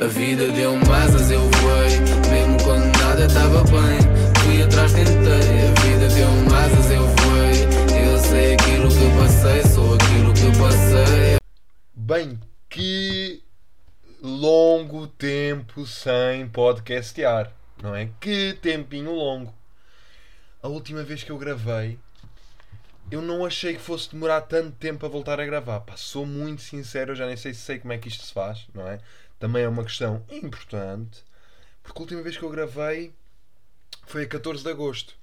A vida deu-me asas, eu voei. Mesmo quando nada estava bem, fui atrás, tentei. A vida deu-me asas, eu voei. Eu sei aquilo que passei, sou aquilo que passei. Bem, que longo tempo sem podcastear, não é? Que tempinho longo. A última vez que eu gravei, eu não achei que fosse demorar tanto tempo a voltar a gravar. Pá, sou muito sincero, eu já nem sei se sei como é que isto se faz, não é? Também é uma questão importante, porque a última vez que eu gravei foi a 14 de agosto.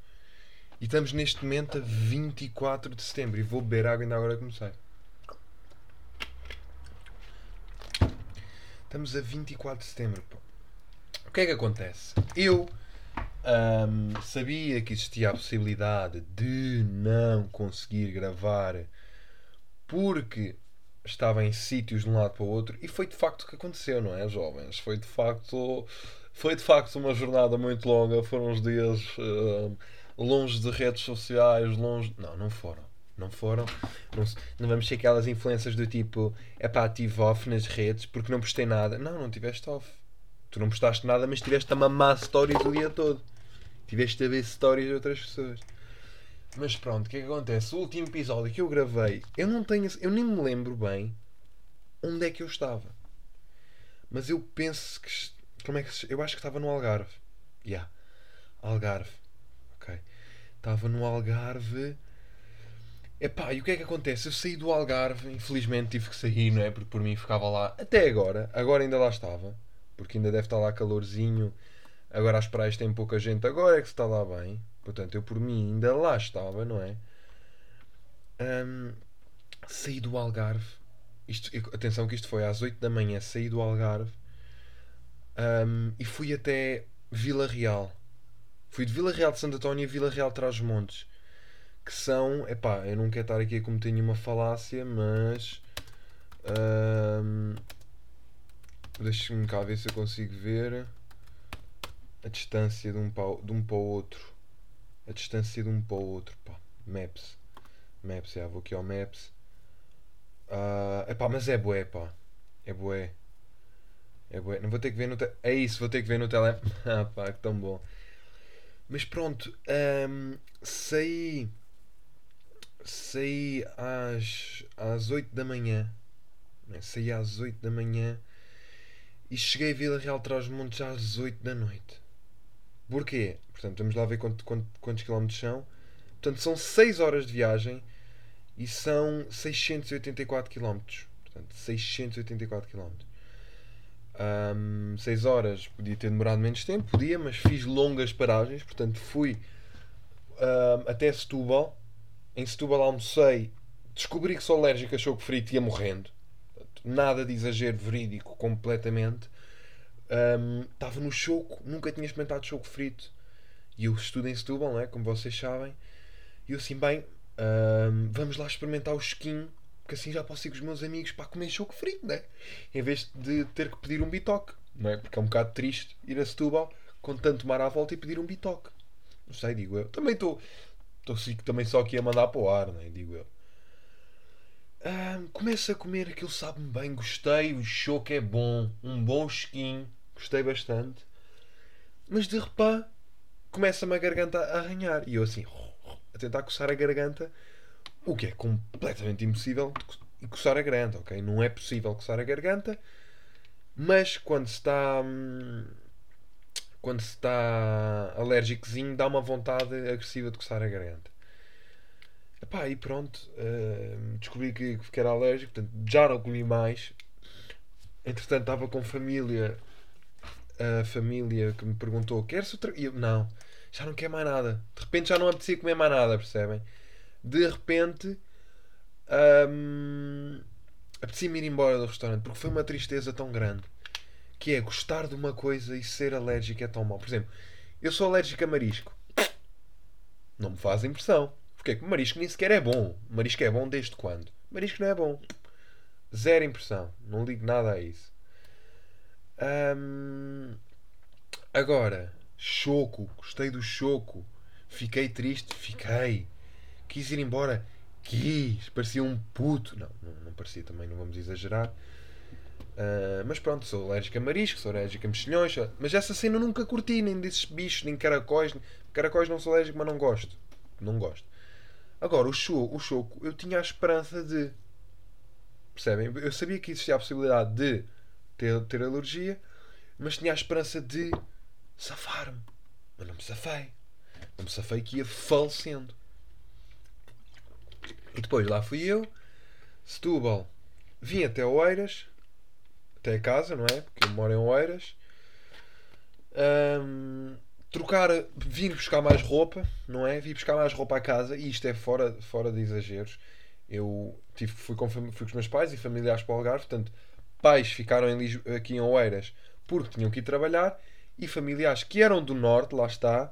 E estamos neste momento a 24 de setembro. E vou beber água ainda agora comecei. Estamos a 24 de setembro. O que é que acontece? Eu ahm, sabia que existia a possibilidade de não conseguir gravar porque estava em sítios de um lado para o outro e foi de facto o que aconteceu, não é, jovens? Foi de facto, foi de facto uma jornada muito longa. Foram uns dias ahm, longe de redes sociais, longe. Não, não foram. Não foram. Não, não vamos ser aquelas influências do tipo é pá, tive off nas redes porque não postei nada. Não, não tiveste off. Tu não postaste nada, mas estiveste a mamar stories o dia todo. Tiveste a ver stories de outras pessoas. Mas pronto, o que é que acontece? O último episódio que eu gravei, eu não tenho. Eu nem me lembro bem onde é que eu estava. Mas eu penso que. Como é que Eu acho que estava no Algarve. Yeah. Algarve. Ok. Estava no Algarve. Epá, e o que é que acontece? Eu saí do Algarve, infelizmente tive que sair, não é? Porque por mim ficava lá até agora. Agora ainda lá estava. Porque ainda deve estar lá calorzinho. Agora as praias têm pouca gente. Agora é que se está lá bem. Portanto, eu por mim ainda lá estava, não é? Ahm, saí do Algarve. Isto, atenção que isto foi às 8 da manhã. Saí do Algarve. ahm, e fui até Vila Real. Fui de Vila Real de Santo António a Vila Real de Trás-os-Montes. Que são... Epá, eu não quero estar aqui a cometer nenhuma falácia, mas... ahm, Deixa-me cá ver se eu consigo ver a distância de um para, de um para o outro. A distância de um para o outro, pá. Maps. Maps, já vou aqui ao Maps. Ah, epá, mas é bué, pá. É bué. É bué. Não vou ter que ver no. É isso, vou ter que ver no tele. ah, pá, que tão bom. Mas pronto, ahm, saí. Saí às, às 8 da manhã. Saí às 8 da manhã e cheguei a Vila Real de Trás-os-Montes às 8 da noite. Porquê? Portanto, vamos lá ver quanto- quanto- quantos quilómetros são. Portanto, são 6 horas de viagem e são 684 quilómetros. Portanto, 684 quilómetros. 6 horas podia ter demorado menos tempo, podia, mas fiz longas paragens. Portanto, fui ahm, até Setúbal. Em Setúbal almocei, descobri que sou alérgico a choco frito e ia morrendo. Portanto, nada de exagero verídico, completamente. Estava no choco, nunca tinha experimentado choco frito. E eu estudo em Setúbal, não é? como vocês sabem. E eu assim, bem, ahm, vamos lá experimentar o esquinho, porque assim já posso ir com os meus amigos para comer choco frito, né? Em vez de ter que pedir um bitoque, não é? Porque é um bocado triste ir a Setúbal com tanto mar à volta e pedir um bitoque. Não sei, digo eu. Também estou. Estou também só aqui a mandar para o ar, não é? Digo eu. Ahm, começo a comer, aquilo sabe-me bem, gostei, o choco é bom, um bom esquinho, gostei bastante. Mas de repente começa-me a garganta a arranhar e eu assim, a tentar coçar a garganta, o que é completamente impossível de co- coçar a garganta, ok? Não é possível coçar a garganta, mas quando se está. hum, Quando se está alérgicozinho, dá uma vontade agressiva de coçar a garganta. Epá, e pronto, hum, descobri que, que era alérgico, portanto já não comi mais. Entretanto, estava com família, a família que me perguntou: queres outra? E eu, não, já não quero mais nada. De repente já não apetecia comer mais nada, percebem? De repente, hum, apetecia-me ir embora do restaurante porque foi uma tristeza tão grande que é gostar de uma coisa e ser alérgico é tão mau. Por exemplo, eu sou alérgico a marisco. Não me faz impressão. Porque marisco nem sequer é bom. Marisco é bom desde quando? Marisco não é bom. Zero impressão. Não ligo nada a isso. Hum, agora, choco. Gostei do choco. Fiquei triste. Fiquei. Quis ir embora. Quis. Parecia um puto. Não, não, não parecia também. Não vamos exagerar. Uh, mas pronto, sou alérgico a marisco, sou alérgico a mexilhões, mas essa cena eu nunca curti, nem desses bichos, nem caracóis. Caracóis não sou alérgico, mas não gosto. Não gosto. Agora, o show, o choco, eu tinha a esperança de. Percebem? Eu sabia que existia a possibilidade de ter, ter alergia, mas tinha a esperança de safar-me. Mas não me safei. Não me safei que ia falecendo. E depois lá fui eu, Setúbal, vim até Oeiras, até casa, não é? Porque eu moro em Oeiras. Um, trocar, vim buscar mais roupa, não é? Vim buscar mais roupa à casa e isto é fora, fora de exageros. Eu tive, fui, com, fui com os meus pais e familiares para o Algarve, portanto, pais ficaram em, aqui em Oeiras porque tinham que ir trabalhar e familiares que eram do norte, lá está,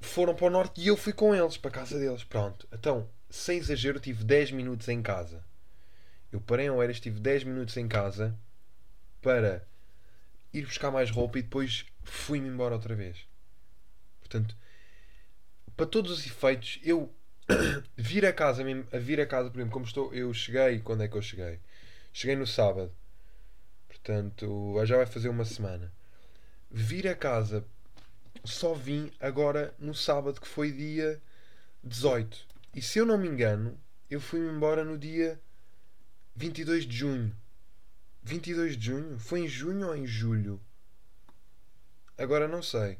foram para o norte e eu fui com eles para a casa deles. Pronto, então, sem exagero, tive 10 minutos em casa. Eu parei em Oeiras, tive 10 minutos em casa para ir buscar mais roupa e depois fui-me embora outra vez. Portanto, para todos os efeitos, eu vir a casa, mesmo, a vir a casa, por exemplo, como estou, eu cheguei, quando é que eu cheguei? Cheguei no sábado. Portanto, já vai fazer uma semana. Vir a casa só vim agora no sábado, que foi dia 18. E se eu não me engano, eu fui-me embora no dia 22 de junho. 22 de junho? Foi em junho ou em julho? Agora não sei.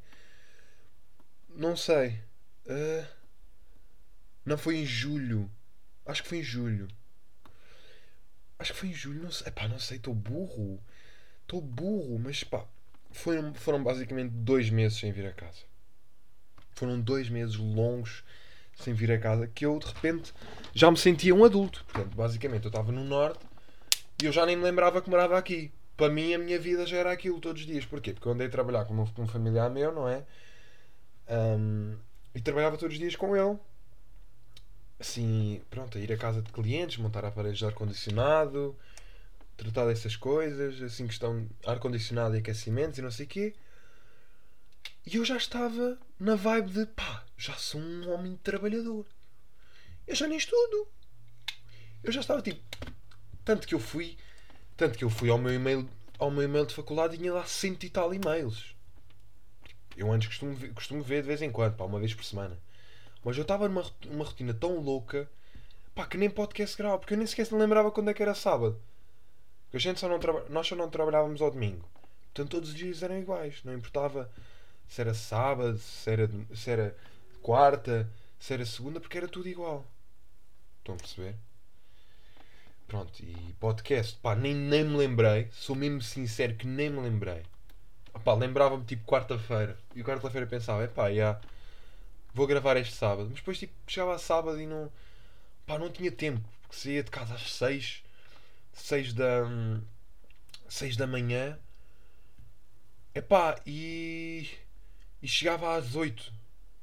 Não sei. Uh, não foi em julho. Acho que foi em julho. Acho que foi em julho. Não sei. Epá, não sei. Estou burro. Estou burro. Mas pá. Foram, foram basicamente dois meses sem vir a casa. Foram dois meses longos sem vir a casa que eu de repente já me sentia um adulto. Portanto, basicamente eu estava no norte e eu já nem me lembrava que morava aqui. Para mim a minha vida já era aquilo todos os dias. Porquê? Porque eu andei a trabalhar com um familiar meu, não é? Um, e trabalhava todos os dias com ele. Assim, pronto, a ir à casa de clientes, montar aparelhos de ar-condicionado, tratar dessas coisas, assim, questão ar-condicionado e aquecimentos e não sei o quê. E eu já estava na vibe de pá, já sou um homem trabalhador. Eu já nem estudo. Eu já estava tipo. Tanto que eu fui. Tanto que eu fui ao meu e-mail, ao meu e-mail de faculdade e tinha lá cento e tal e-mails. Eu antes costumo, costumo ver de vez em quando, pá, uma vez por semana. Mas eu estava numa uma rotina tão louca pá, que nem podcast grava, porque eu nem sequer me lembrava quando é que era sábado. Porque a gente só não nós só não trabalhávamos ao domingo. Portanto, todos os dias eram iguais. Não importava se era sábado, se era, se era quarta, se era segunda, porque era tudo igual. Estão a perceber? Pronto, e podcast, pá, nem, nem me lembrei. Sou mesmo sincero que nem me lembrei. Pá, lembrava-me tipo quarta-feira. E quarta-feira pensava, é pá, já vou gravar este sábado. Mas depois tipo, chegava a sábado e não. pá, não tinha tempo. Porque saía de casa às 6, 6 da. 6 da manhã. É pá, e. e chegava às 8,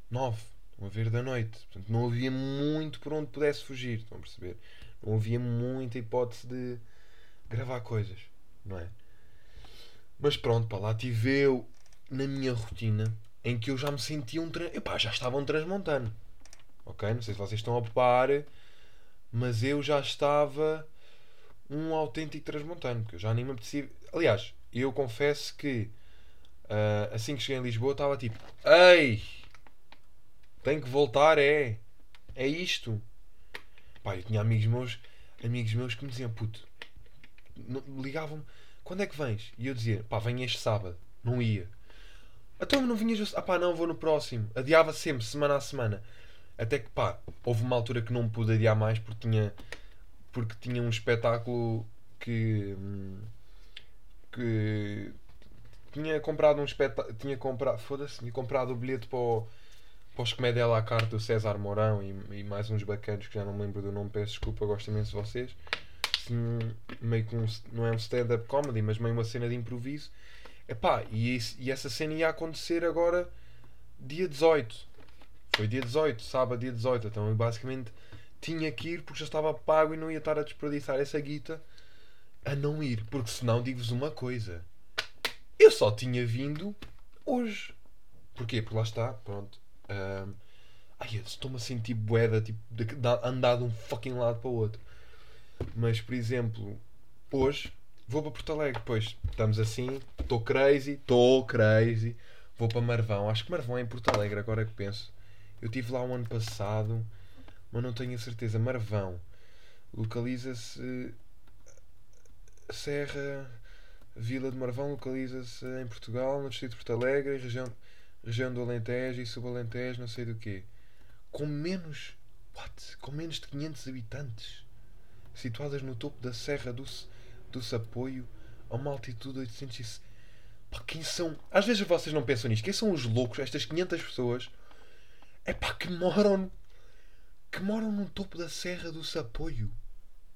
9, estão a ver da noite. Portanto, não havia muito por onde pudesse fugir, estão a perceber? Não havia muita hipótese de gravar coisas, não é? Mas pronto, pá, lá tive eu na minha rotina em que eu já me sentia um. Tra... Epá, já estava um transmontano. Ok? Não sei se vocês estão a par, mas eu já estava um autêntico transmontano, porque eu já nem me apetecia. Aliás, eu confesso que uh, assim que cheguei em Lisboa estava tipo: Ei! Tenho que voltar, é! É isto! Pá, eu tinha amigos meus, amigos meus que me diziam: Puto, ligavam-me: Quando é que vens? E eu dizia: Pá, venho este sábado. Não ia. Então não vinhas. Ah pá, não, vou no próximo. Adiava sempre, semana a semana. Até que pá, houve uma altura que não pude adiar mais porque tinha. Porque tinha um espetáculo que. que. Tinha comprado um espetáculo. Tinha comprado. Foda-se, tinha comprado o bilhete para o. Para os Comédia à la carte do César Mourão e, e, mais uns bacanos que já não me lembro do nome, peço desculpa, gosto imenso de vocês. Meio que um, não é um stand-up comedy, mas meio uma cena de improviso Epá, e, e essa cena ia acontecer agora dia 18. Foi dia 18, sábado, dia 18. Então eu basicamente tinha que ir porque já estava pago e não ia estar a desperdiçar essa guita a não ir. Porque senão digo-vos uma coisa. Eu só tinha vindo hoje. Porquê? Porque lá está, pronto. Um, ai, estou-me a sentir boeda, tipo, de, de andar de um fucking lado para o outro. Mas, por exemplo, hoje vou para Porto Alegre, pois estamos assim, estou crazy, estou crazy. Vou para Marvão, acho que Marvão é em Porto Alegre, agora que penso. Eu estive lá o um ano passado, mas não tenho a certeza. Marvão localiza-se Serra, Vila de Marvão localiza-se em Portugal, no distrito de Porto Alegre, região, região do Alentejo e subalentejo, não sei do quê. Com menos, what? Com menos de 500 habitantes, situadas no topo da Serra do, do Sapoio, a uma altitude de 800 Pá, quem são? Às vezes vocês não pensam nisto. Quem são os loucos, estas 500 pessoas, é pá, que moram que moram no topo da Serra do Sapoio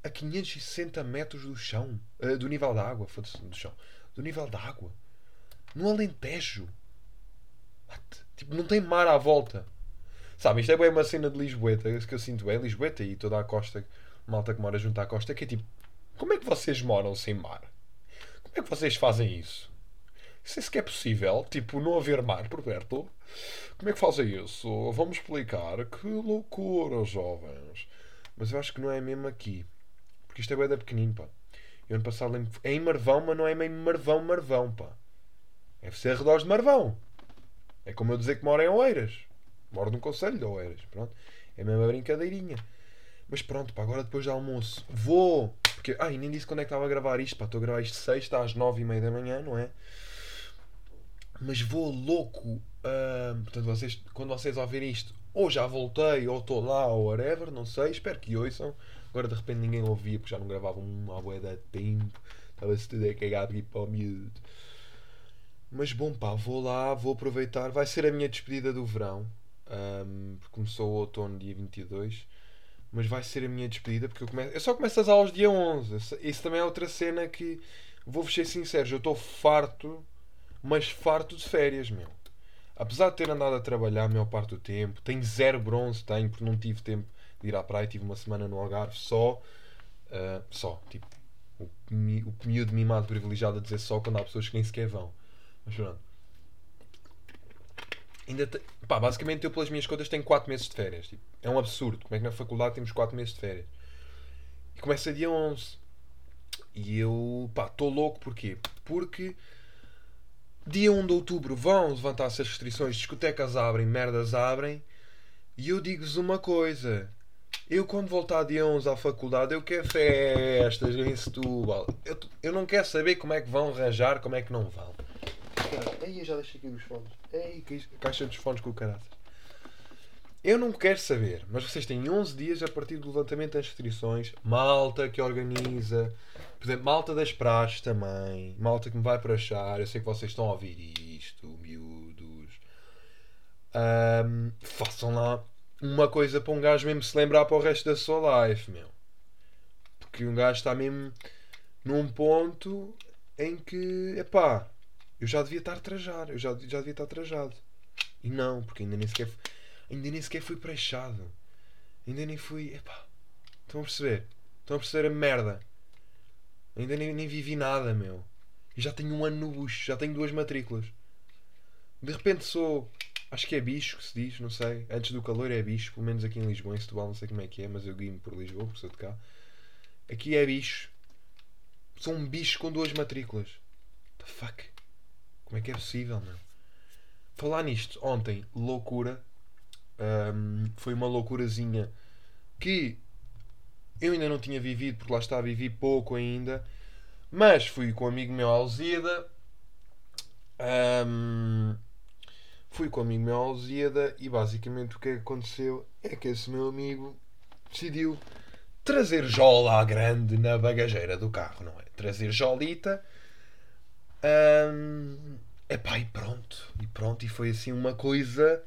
a 560 metros do chão, uh, do nível da água, foda-se, do chão, do nível da água, no Alentejo. What? Tipo, não tem mar à volta. Sabe, isto é bem uma cena de Lisboeta, que eu sinto é Lisboeta e toda a costa, malta que mora junto à costa, que é tipo, como é que vocês moram sem mar? Como é que vocês fazem isso? Isso é sequer possível, tipo, não haver mar por perto. Como é que fazem isso? Vamos explicar. Que loucura, jovens. Mas eu acho que não é mesmo aqui. Porque isto é bué da pequenino, pá. Eu ano passado lembro. É em Marvão, mas não é meio Marvão, Marvão, pá. Deve ser arredores de Marvão. É como eu dizer que moro em Oeiras. Moro num conselho de Oeiras. Pronto. É mesmo uma brincadeirinha. Mas pronto, pá, agora depois do almoço. Vou! Porque, ai, nem disse quando é que estava a gravar isto. Estou a gravar isto sexta às nove e meia da manhã, não é? Mas vou louco. Uh, portanto, vocês, quando vocês ouvirem isto, ou já voltei, ou estou lá, ou whatever, não sei. Espero que ouçam. Agora de repente ninguém ouvia porque já não gravavam uma bué de tempo. Estava-se tudo a cagar aqui para o miúdo. Mas bom pá, vou lá, vou aproveitar. Vai ser a minha despedida do verão. Um, começou o outono dia 22. Mas vai ser a minha despedida porque eu, começo, eu só começo as aulas dia 11. Isso também é outra cena que vou-vos ser sincero. Eu estou farto, mas farto de férias, meu. Apesar de ter andado a trabalhar a maior parte do tempo, tenho zero bronze, tenho, porque não tive tempo de ir à praia, tive uma semana no Algarve só. Uh, só, tipo, o, o miúdo mimado privilegiado a dizer só quando há pessoas que nem sequer vão. Mas pronto. Ainda te... Pá, basicamente eu pelas minhas contas tenho 4 meses de férias. Tipo, é um absurdo. Como é que na faculdade temos 4 meses de férias? E começa dia 11. E eu, estou louco porquê? Porque dia 1 de outubro vão levantar-se as restrições, discotecas abrem, merdas abrem. E eu digo-vos uma coisa: eu, quando voltar dia 11 à faculdade, eu quero festas em Setúbal. Eu, eu não quero saber como é que vão arranjar, como é que não vão. Aí eu já deixei aqui os fones. Ei, caixa dos fones com o caráter. Eu não quero saber, mas vocês têm 11 dias a partir do levantamento das restrições. Malta que organiza. Por exemplo, malta das praxes também. Malta que me vai para achar. Eu sei que vocês estão a ouvir isto, miúdos. Um, façam lá uma coisa para um gajo mesmo se lembrar para o resto da sua life, meu. Porque um gajo está mesmo num ponto em que, epá, eu já devia estar a trajar, eu já, já devia estar trajado. E não, porque ainda nem sequer, ainda nem sequer fui prechado. Ainda nem fui, epá, estão a perceber? Estão a perceber a merda? Ainda nem, nem vivi nada, meu. E já tenho um ano no bucho, já tenho duas matrículas. De repente sou Acho que é bicho que se diz, não sei. Antes do calor é bicho, pelo menos aqui em Lisboa, em Setúbal, não sei como é que é, mas eu guio-me por Lisboa, porque sou de cá. Aqui é bicho. Sou um bicho com duas matrículas. The fuck? Como é que é possível, meu? Falar nisto, ontem, loucura. Um, foi uma loucurazinha que eu ainda não tinha vivido, porque lá está, vivi pouco ainda. Mas fui com um amigo meu, Alzida. Um, Fui com o amigo meu Alzíada e basicamente o que aconteceu é que esse meu amigo decidiu trazer jola à grande na bagageira do carro, não é? Trazer jolita. Hum, epá, e pronto. E pronto, e foi assim uma coisa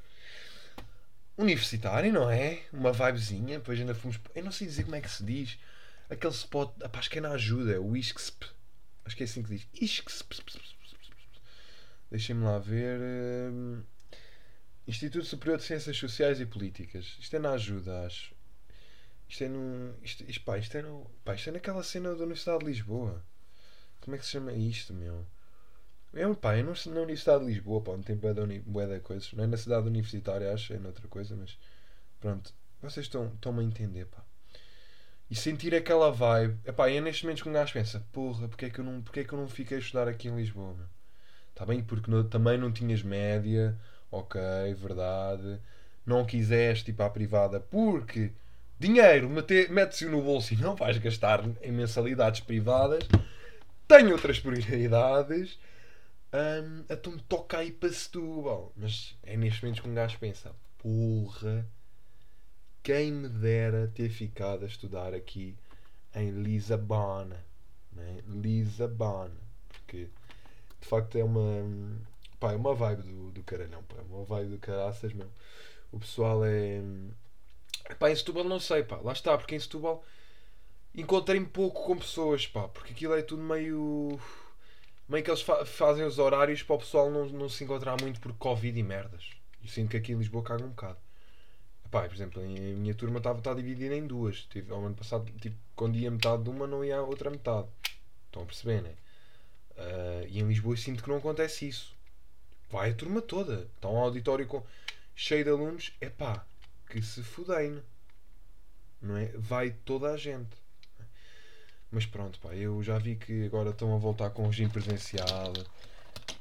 universitária, não é? Uma vibezinha. Depois ainda fomos. Eu não sei dizer como é que se diz. Aquele spot. Epá, acho que é na ajuda. É o Isksp. Acho que é assim que diz. Isksp. Deixem-me lá ver. Hum, Instituto Superior de Ciências Sociais e Políticas. Isto é na ajuda, acho. Isto é no. Isto, isto, pá, isto, é no, pá, isto é naquela cena da Universidade de Lisboa. Como é que se chama isto, meu? É, pá, é na Universidade de Lisboa, pá, não tem bué de coisas. Não é na cidade universitária, acho, é noutra coisa, mas. Pronto. Vocês estão, estão-me a entender, pá. e sentir aquela vibe. Epá, é nestes momentos que um gajo pensa: porra, porque é que eu não, porque é que eu não fiquei a estudar aqui em Lisboa? Está bem? Porque no, também não tinhas média, ok, verdade. Não quiseste ir para a privada porque dinheiro mete-se no bolso e não vais gastar em mensalidades privadas. Tenho outras prioridades. Um, então toca aí para Setúbal. Mas é nestes momentos que um gajo pensa: porra quem me dera ter ficado a estudar aqui em Lisabona. Né? Lisabona. Porque de facto é uma. Pá, é uma vibe do, do caralhão. Pá, é uma vibe do caraças mesmo. O pessoal é. Pá, em Setúbal não sei, pá. Lá está, porque em Setúbal encontrei-me pouco com pessoas, pá. Porque aquilo é tudo meio. Meio que eles fa fazem os horários para o pessoal não, não se encontrar muito por Covid e merdas. E sinto que aqui em Lisboa caga um bocado. Pá, por exemplo, a minha turma estava tá dividida em duas. Tive, ao ano passado, tipo, quando ia metade de uma, não ia a outra metade. Estão a perceber, né? Uh, e em Lisboa sinto que não acontece isso. Vai a turma toda. Está um auditório com, cheio de alunos. É pá, que se fudem. Não é? Vai toda a gente. Mas pronto, pá, eu já vi que agora estão a voltar com o regime presencial.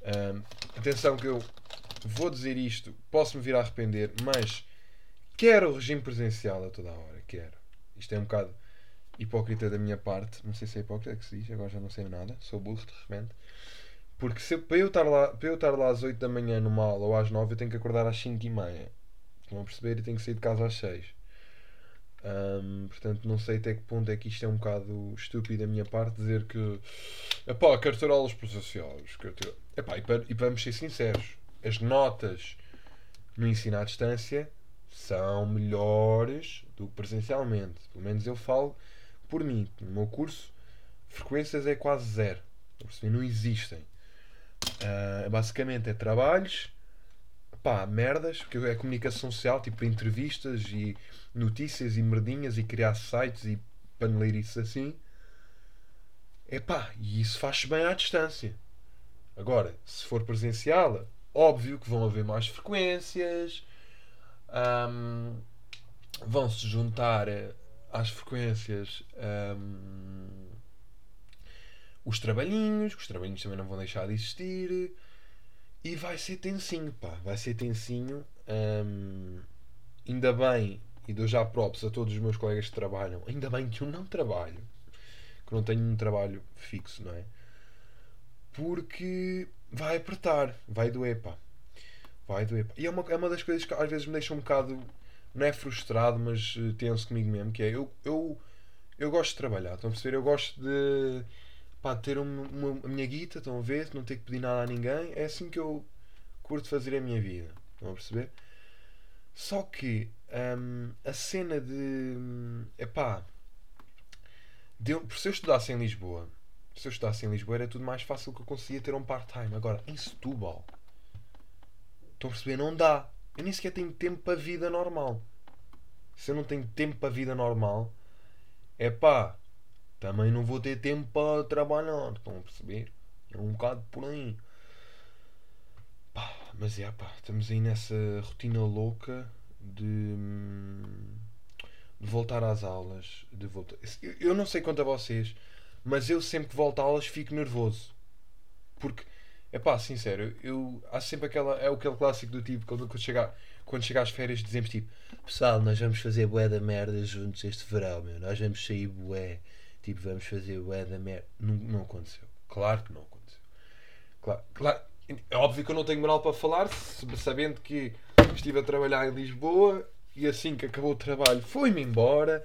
Uh, atenção que eu vou dizer isto, posso me vir a arrepender, mas Quero o regime presencial a toda a hora, quero. Isto é um bocado hipócrita da minha parte. Não sei se é hipócrita que se diz, agora já não sei nada. Sou burro de repente. Porque se, para, eu estar lá, para eu estar lá às 8 da manhã numa aula ou às 9, eu tenho que acordar às 5 e meia. Estão a perceber? E tenho que sair de casa às 6. Um, portanto, não sei até que ponto é que isto é um bocado estúpido da minha parte dizer que epá, quero ter aulas presenciais. Ter... Epá, e, para, e vamos ser sinceros, as notas no ensino à distância são melhores do que presencialmente. Pelo menos eu falo por mim. No meu curso, frequências é quase zero. Não existem. Uh, basicamente é trabalhos, pá, merdas, porque é comunicação social, tipo entrevistas e notícias e merdinhas e criar sites e paneleirices assim. É pá, e isso faz bem à distância. Agora, se for presencial, óbvio que vão haver mais frequências, um, vão se juntar às frequências um, os trabalhinhos, que os trabalhinhos também não vão deixar de existir. E vai ser tensinho, pá, vai ser tensinho. Um, ainda bem, e dou já props a todos os meus colegas que trabalham, ainda bem que eu não trabalho, que não tenho um trabalho fixo, não é? Porque vai apertar, vai doer, pá. Vai doer. E é uma, é uma das coisas que às vezes me deixa um bocado, não é frustrado, mas uh, tenso comigo mesmo, que é eu, eu, eu gosto de trabalhar, estão a perceber? Eu gosto de pá, ter uma, uma, a minha guita, estão a ver? Não ter que pedir nada a ninguém. É assim que eu curto fazer a minha vida, estão a perceber? Só que um, a cena de. Epá. De, se eu estudasse em Lisboa, se eu estudasse em Lisboa era tudo mais fácil que eu conseguia ter um part-time. Agora, em Setúbal Estão a perceber? Não dá. Eu nem sequer tenho tempo para a vida normal. Se eu não tenho tempo para a vida normal, é pá, também não vou ter tempo para trabalhar. Estão a perceber? É um bocado por aí. Pá, mas é pá, estamos aí nessa rotina louca de, de voltar às aulas. De voltar. Eu não sei quanto a vocês, mas eu sempre que volto a aulas fico nervoso. Porque é pá, sincero, eu há sempre aquela. É aquele clássico do tipo, quando, quando, quando chega às férias, dizemos tipo: Pessoal, nós vamos fazer bué da merda juntos este verão, meu. Nós vamos sair bué. Tipo, vamos fazer bué da merda. Não, não aconteceu. Claro que não aconteceu. Claro, claro. É óbvio que eu não tenho moral para falar, sabendo que estive a trabalhar em Lisboa e assim que acabou o trabalho fui-me embora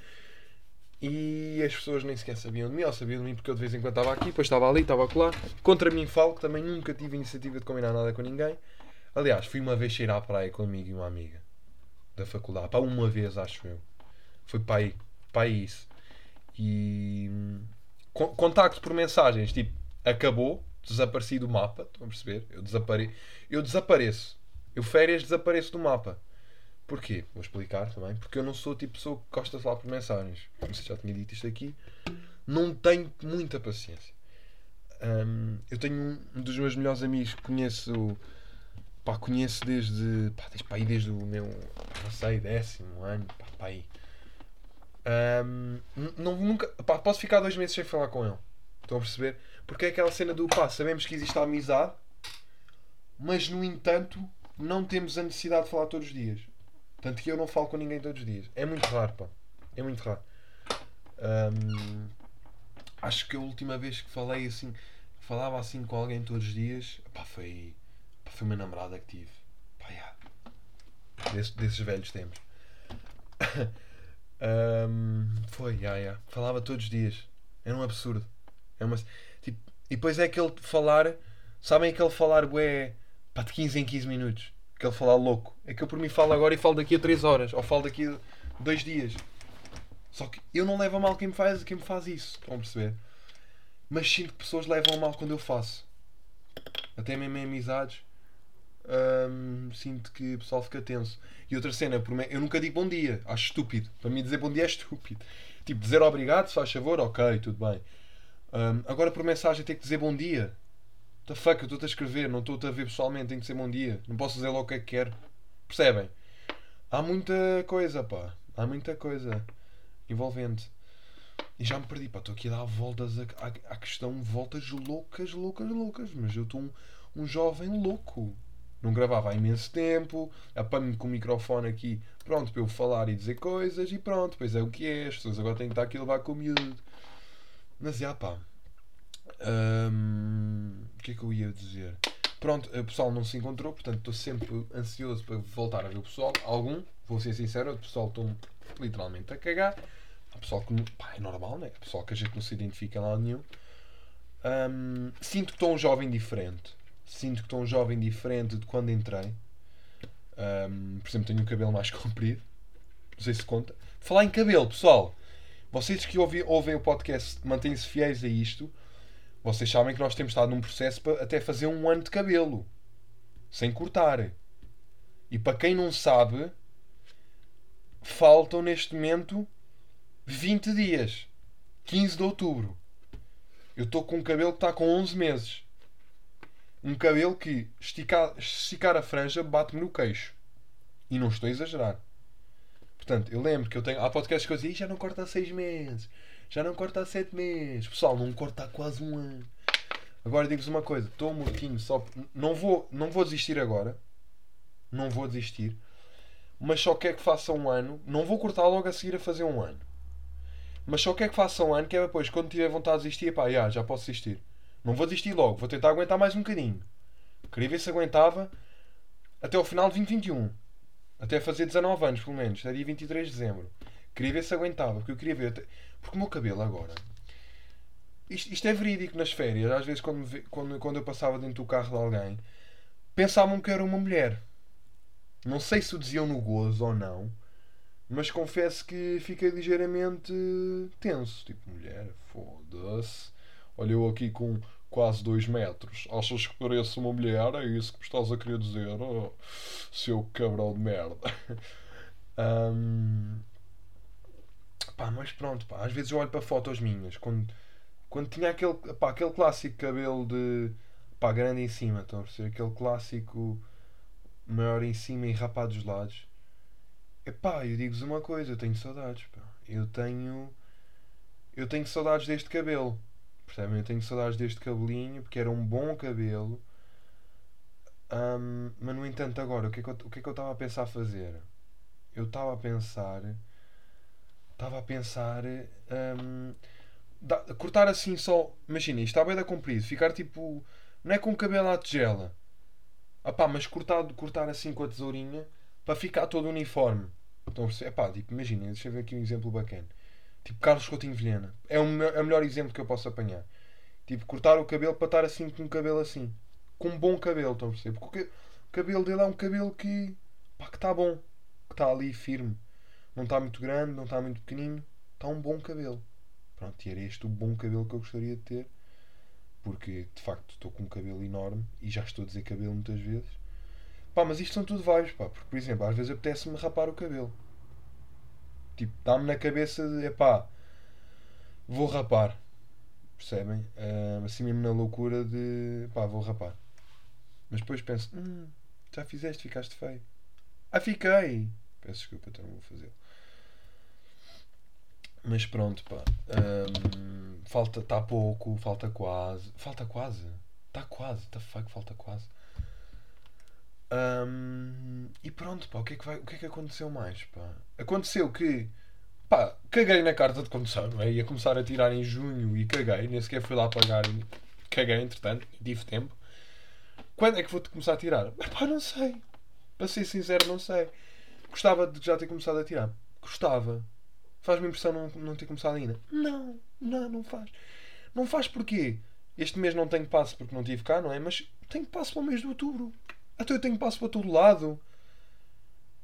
e as pessoas nem sequer sabiam de mim, ou sabiam de mim porque eu de vez em quando estava aqui, depois estava ali, estava lá. Contra mim falo que também nunca tive iniciativa de combinar nada com ninguém. Aliás, fui uma vez sair à praia com um amigo e uma amiga da faculdade. Para uma vez, acho eu. Foi para aí. Para aí isso. E. Contacto por mensagens, tipo, acabou, desapareci do mapa. Estão a perceber? Eu, desapare... eu desapareço. Eu férias desapareço do mapa. Porquê? Vou explicar também. Porque eu não sou tipo pessoa que gosta de falar por mensagens. Sei se já tinha dito isto aqui. Não tenho muita paciência. Um, eu tenho um dos meus melhores amigos que conheço. Pá, conheço desde. Pá, desde, pá, desde o meu. Não sei, décimo ano. Pá, pá, aí. Não, nunca, pá, posso ficar dois meses sem falar com ele. Estão a perceber? Porque é aquela cena do pá, sabemos que existe a amizade, mas no entanto não temos a necessidade de falar todos os dias. Tanto que eu não falo com ninguém todos os dias. É muito raro, pá. É muito raro. Ahm, acho que a última vez que falei assim, falava assim com alguém todos os dias, pá, foi, pá, foi uma namorada que tive. Pá, yeah. Desse- desses velhos tempos. Ahm, foi, yeah, yeah. falava todos os dias. Era um absurdo. É uma, tipo, e depois é aquele falar, sabem aquele falar bué, pá, de 15 em 15 minutos. Aquele falar louco. É que eu por mim falo agora e falo daqui a 3 horas, ou falo daqui a 2 dias. Só que eu não levo a mal quem me faz, quem me faz isso. Estão a perceber? Mas sinto que pessoas levam a mal quando eu faço. Até mesmo em amizades. Hum, sinto que o pessoal fica tenso. E outra cena, eu nunca digo bom dia. Acho estúpido. Para mim dizer bom dia é estúpido. Tipo, dizer obrigado, se faz favor, ok, tudo bem. Hum, agora por mensagem ter que dizer bom dia. The fuck, eu estou-te a escrever, não estou-te a ver pessoalmente, tenho que dizer bom dia. Não posso dizer logo o que é que quero. Percebem? Há muita coisa, pá. Há muita coisa envolvente. E já me perdi, pá. Estou aqui a dar voltas à, à questão, voltas loucas, loucas, loucas. Mas eu estou um, um jovem louco. Não gravava há imenso tempo. Apanho-me com o microfone aqui, pronto, para eu falar e dizer coisas. E pronto, pois é o que é. As pessoas agora têm que estar aqui a levar com o miúdo. Mas já, pá. O que é que eu ia dizer? Pronto, o pessoal não se encontrou, portanto estou sempre ansioso para voltar a ver o pessoal. Algum, vou ser sincero, o pessoal estou literalmente a cagar. Há pessoal que. Pá, é normal, né? Há pessoal que a gente não se identifica lado nenhum. Hum, sinto que estou um jovem diferente. Sinto que estou um jovem diferente de quando entrei. Hum, por exemplo, tenho o cabelo mais comprido. Não sei se conta. Falar em cabelo, pessoal. Vocês que ouvi- ouvem o podcast mantêm-se fiéis a isto. Vocês sabem que nós temos estado num processo para até fazer um ano de cabelo. Sem cortar. E para quem não sabe, faltam neste momento 20 dias. 15 de outubro. Eu estou com um cabelo que está com 11 meses. Um cabelo que, esticar, esticar a franja, bate-me no queixo. E não estou a exagerar. Portanto, eu lembro que eu tenho. Há podcasts que eu dizia, "Ih, já não corta há 6 meses. Já não corta há 7 meses. Pessoal, não corta há quase um ano. Agora digo-vos uma coisa, estou mortinho só. Não vou, não vou desistir agora. Não vou desistir. Mas só quero que faça um ano. Não vou cortar logo a seguir a fazer um ano. Mas só quero que faça um ano, que é depois, quando tiver vontade de desistir, pá, já, já posso desistir. Não vou desistir logo, vou tentar aguentar mais um bocadinho. Queria ver se aguentava até ao final de 2021. Até fazer 19 anos, pelo menos, até dia 23 de dezembro. Queria ver se aguentava, porque eu queria ver. até- Porque o meu cabelo agora. Isto, isto é verídico nas férias. Às vezes, quando, quando, quando eu passava dentro do carro de alguém, pensavam que era uma mulher. Não sei se o diziam no gozo ou não, mas confesso que fiquei ligeiramente tenso. Tipo, mulher, foda-se. Olha, eu aqui com quase 2 metros. Achas que pareço uma mulher? É isso que me estás a querer dizer? Oh, seu cabrão de merda. Ahm, Pá, mas pronto, pá. Às vezes eu olho para fotos minhas. Quando, quando tinha aquele, pá, aquele clássico cabelo de. pá, grande em cima. Estão a perceber? Aquele clássico maior em cima e rapado dos lados. Epá, eu digo-vos uma coisa, eu tenho saudades, pá. Eu tenho. Eu tenho saudades deste cabelo. Percebem? Eu tenho saudades deste cabelinho porque era um bom cabelo. Ahm, mas no entanto, agora, o que é que eu o que é que eu estava a pensar fazer? Eu estava a pensar. Estava a pensar. ahm, da- cortar assim só. Imagina, isto está bem da comprido. Ficar tipo. Não é com o cabelo à tigela. Ah pá, mas cortar, cortar assim com a tesourinha para ficar todo uniforme. A perceber? Epá, tipo, imagina, deixa eu ver aqui um exemplo bacana. Tipo, Carlos Coutinho Vilhena. É o, me- é o melhor exemplo que eu posso apanhar. Tipo, cortar o cabelo para estar assim com um cabelo assim. Com um bom cabelo, estão a perceber? Porque o ca- o cabelo dele é um cabelo que. pá, que está bom. Que está ali firme. Não está muito grande, não está muito pequenino. Está um bom cabelo. Pronto, e era este o bom cabelo que eu gostaria de ter. Porque, de facto, estou com um cabelo enorme e já estou a dizer cabelo muitas vezes. Pá, mas isto são tudo vibes, pá. Porque, por exemplo, às vezes apetece-me rapar o cabelo. Tipo, dá-me na cabeça de, epá, vou rapar. Percebem? Ah, assim mesmo na loucura de, pá, vou rapar. Mas depois penso, hum, já fizeste, ficaste feio. Ah, fiquei! Peço desculpa, então não vou fazer. Mas pronto, pá. Hum, falta, está pouco, falta quase. Falta quase. Está quase, tá fuck, falta quase. Hum, e pronto, pá, o que, é que vai, o que é que aconteceu mais, pá? Aconteceu que, pá, caguei na carta de condução, não é? Ia começar a tirar em junho e caguei, nem sequer fui lá pagar e caguei, entretanto, tive tempo. Quando é que vou começar a tirar? Pá, não sei. Para ser sincero, não sei. Gostava de já ter começado a tirar. Gostava. Faz-me impressão não, não ter começado ainda. Não, não, não faz. Não faz porquê? Este mês não tenho passo porque não tive cá, não é? Mas tenho passo para o mês de outubro. Até eu tenho passo para todo lado.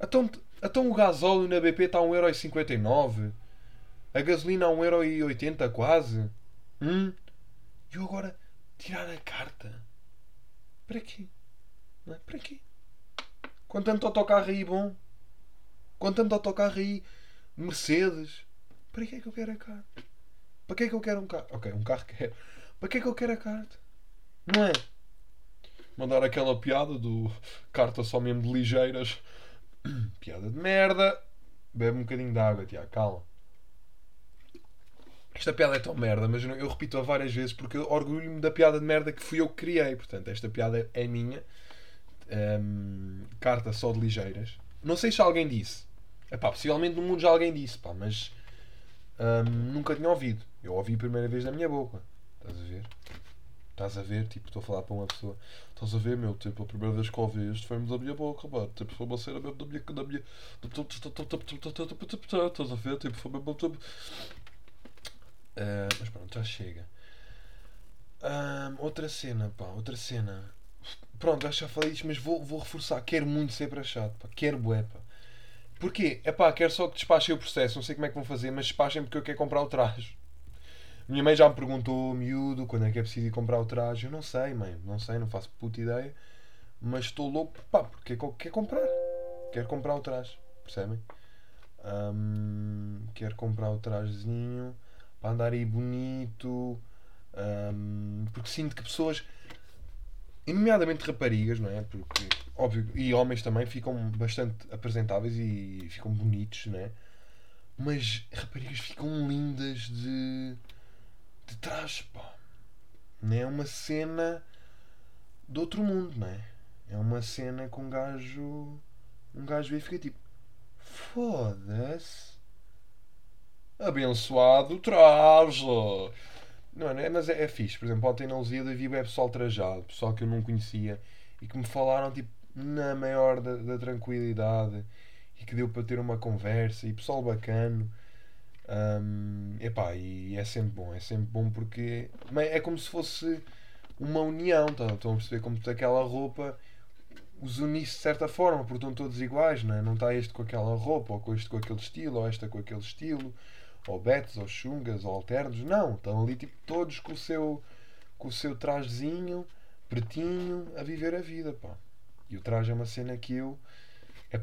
Então, então o gasóleo na BP está a 1,59€. A gasolina a 1,80€ quase. Hum? E eu agora tirar a carta. Para quê? Não é? Para quê? Com tanto autocarro aí bom. Com tanto autocarro aí Mercedes. Para que é que eu quero a carta? Para que é que eu quero um carro? Ok, um carro quero. Para que é que eu quero a carta? Não é? Mandar aquela piada do carta só mesmo de ligeiras. piada de merda. Bebe um bocadinho de água, Tiago, calma. Esta piada é tão merda, mas eu, eu repito-a várias vezes porque orgulho-me da piada de merda que fui eu que criei. Portanto, esta piada é minha. Um, carta só de ligeiras. Não sei se alguém disse. Epá, possivelmente no mundo já alguém disse, pá, mas um, nunca tinha ouvido. Eu ouvi a primeira vez na minha boca. Estás a ver? Estás a ver? Tipo, estou a falar para uma pessoa. Estás a ver, meu? Tipo, a primeira vez que ouvi isto foi-me da minha boca, pá. Tipo, foi uma cena mesmo da minha. Da minha... Estás a ver? Tipo, foi mesmo. Uh, mas pronto, já chega. Um, outra cena, pá, outra cena. Pronto, acho que já falei isto, mas vou, vou reforçar. Quero muito ser para chato, pá. Quero bué, pá. Porquê? É pá, quero só que despachem o processo. Não sei como é que vão fazer, mas despachem porque eu quero comprar o traje. Minha mãe já me perguntou, miúdo, quando é que é preciso ir comprar o traje. Eu não sei, mãe, não sei, não faço puta ideia. Mas estou louco, pá, porque quero comprar. Quero comprar o traje, percebem? Um, quero comprar o trajezinho para andar aí bonito. Um, porque sinto que pessoas, nomeadamente raparigas, não é? Porque, óbvio, e homens também ficam bastante apresentáveis e ficam bonitos, não é? Mas raparigas ficam lindas de de trás, pá. Não é uma cena de outro mundo, não é? É uma cena com um gajo. Um gajo e fica tipo. Foda-se. Abençoado traje. Não, não é, mas é, é fixe. Por exemplo, ontem na Lusíada vi é pessoal trajado, pessoal que eu não conhecia e que me falaram tipo na maior da, da tranquilidade e que deu para ter uma conversa e pessoal bacano. Um, epá, e é sempre bom, é sempre bom porque é como se fosse uma união, tá? estão a perceber como aquela roupa os unisse de certa forma, porque estão todos iguais, não, é? não está este com aquela roupa, ou com este com aquele estilo, ou esta com aquele estilo, ou betos, ou chungas, ou alternos, não, estão ali tipo todos com o seu com o seu trajezinho, pretinho, a viver a vida, pá. E o traje é uma cena que eu, é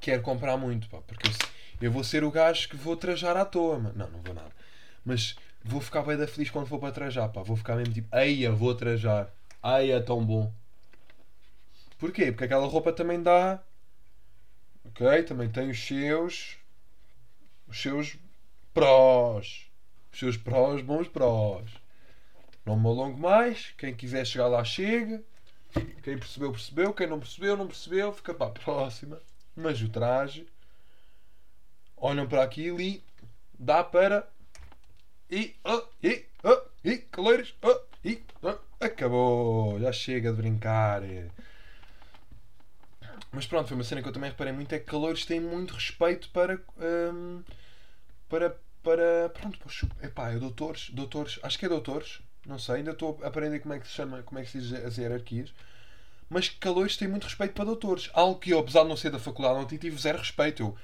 quero comprar muito, pá, porque eu, eu vou ser o gajo que vou trajar à toa, mano. Não, não vou nada. Mas vou ficar bem da feliz quando for para trajar, pá. Vou ficar mesmo tipo, eia, vou trajar. É tão bom. Porquê? Porque aquela roupa também dá. Ok? Também tem os seus. Os seus prós. Os seus prós, bons prós. Não me alongo mais. Quem quiser chegar lá, chega. Quem percebeu, percebeu. Quem não percebeu, não percebeu. Fica para a próxima. Mas o traje olham para aquilo e dá para. E. Oh, e. Oh, e. Caloiros. Oh, e. Oh, acabou. Já chega de brincar. Mas pronto, foi uma cena que eu também reparei muito: é que caloiros têm muito respeito para. Um, para. para. Pronto, poxa, epá, é doutores. Doutores. Acho que é doutores. Não sei, ainda estou a aprender como é que se chama, como é que se diz as hierarquias. Mas caloiros têm muito respeito para doutores. Algo que eu, apesar de não ser da faculdade, não tive zero respeito. Eu,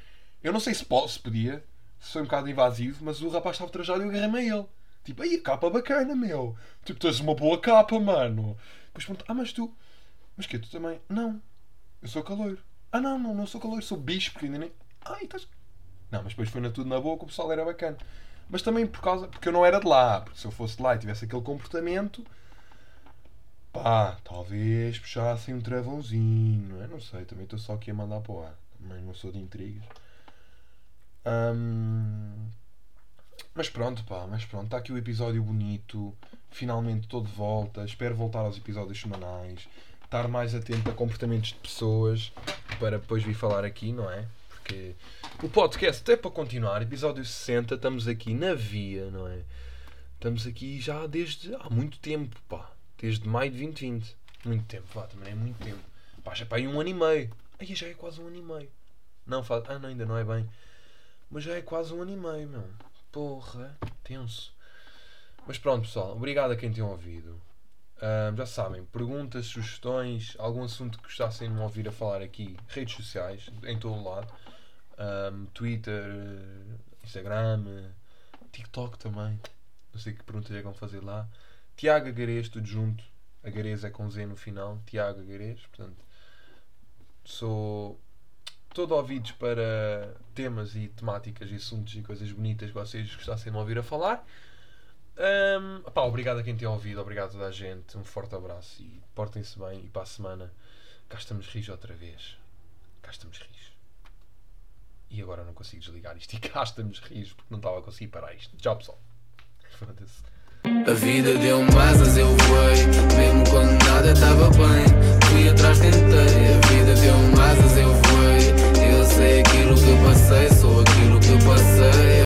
eu não sei se, pode, se podia, se foi um bocado invasivo, mas o rapaz estava trajado e eu agarrei-me a ele. Tipo, aí a capa bacana, meu. Tipo, tens uma boa capa, mano. Depois pergunto, ah, mas tu. Mas que Tu também? Não. Eu sou caloiro. Ah, não, não, não sou caloiro, sou bicho, porque ainda nem. Ai, estás. Não, mas depois foi na tudo na boca, o pessoal era bacana. Mas também por causa. Porque eu não era de lá. Porque se eu fosse de lá e tivesse aquele comportamento. Pá, talvez puxassem um travãozinho, não é? Não sei, também estou só aqui a mandar para o ar. Também não sou de intrigas. Ahm, mas pronto, pá, mas pronto, está aqui o episódio bonito. Finalmente estou de volta. Espero voltar aos episódios semanais. Estar mais atento a comportamentos de pessoas para depois vir falar aqui, não é? Porque o podcast é para continuar. Episódio 60, estamos aqui na via, não é? Estamos aqui já desde há muito tempo, pá. Desde maio de 2020. Muito tempo, pá, também é muito tempo. Pá, já é para aí um ano e meio. Aí já é quase um ano e meio. Não, faz... ah, não, ainda não é bem. Mas já é quase um ano e meio, meu. Porra, tenso. Mas pronto, pessoal. Obrigado a quem tem ouvido. Já sabem, perguntas, sugestões, algum assunto que gostassem de me ouvir a falar aqui, redes sociais, em todo o lado. Ahm, Twitter, Instagram, TikTok também. Não sei que perguntas é que vão fazer lá. Tiago Agarês, tudo junto. Agarês é com Z no final. Tiago Agarês, portanto. Sou todo ouvidos para temas e temáticas e assuntos e coisas bonitas que vocês gostassem de ouvir a falar. Ahm, pá, obrigado a quem tem ouvido, obrigado a toda a gente. Um forte abraço e portem-se bem. E para a semana cá estamos rios outra vez. Cá estamos rios. E agora não consigo desligar isto. E cá estamos rios porque não estava a conseguir parar isto. Tchau pessoal. Foda-se. A vida deu-me asas, eu voei. Mesmo quando nada estava bem, fui atrás, tentei sei aquilo que passei, sou aquilo que passei.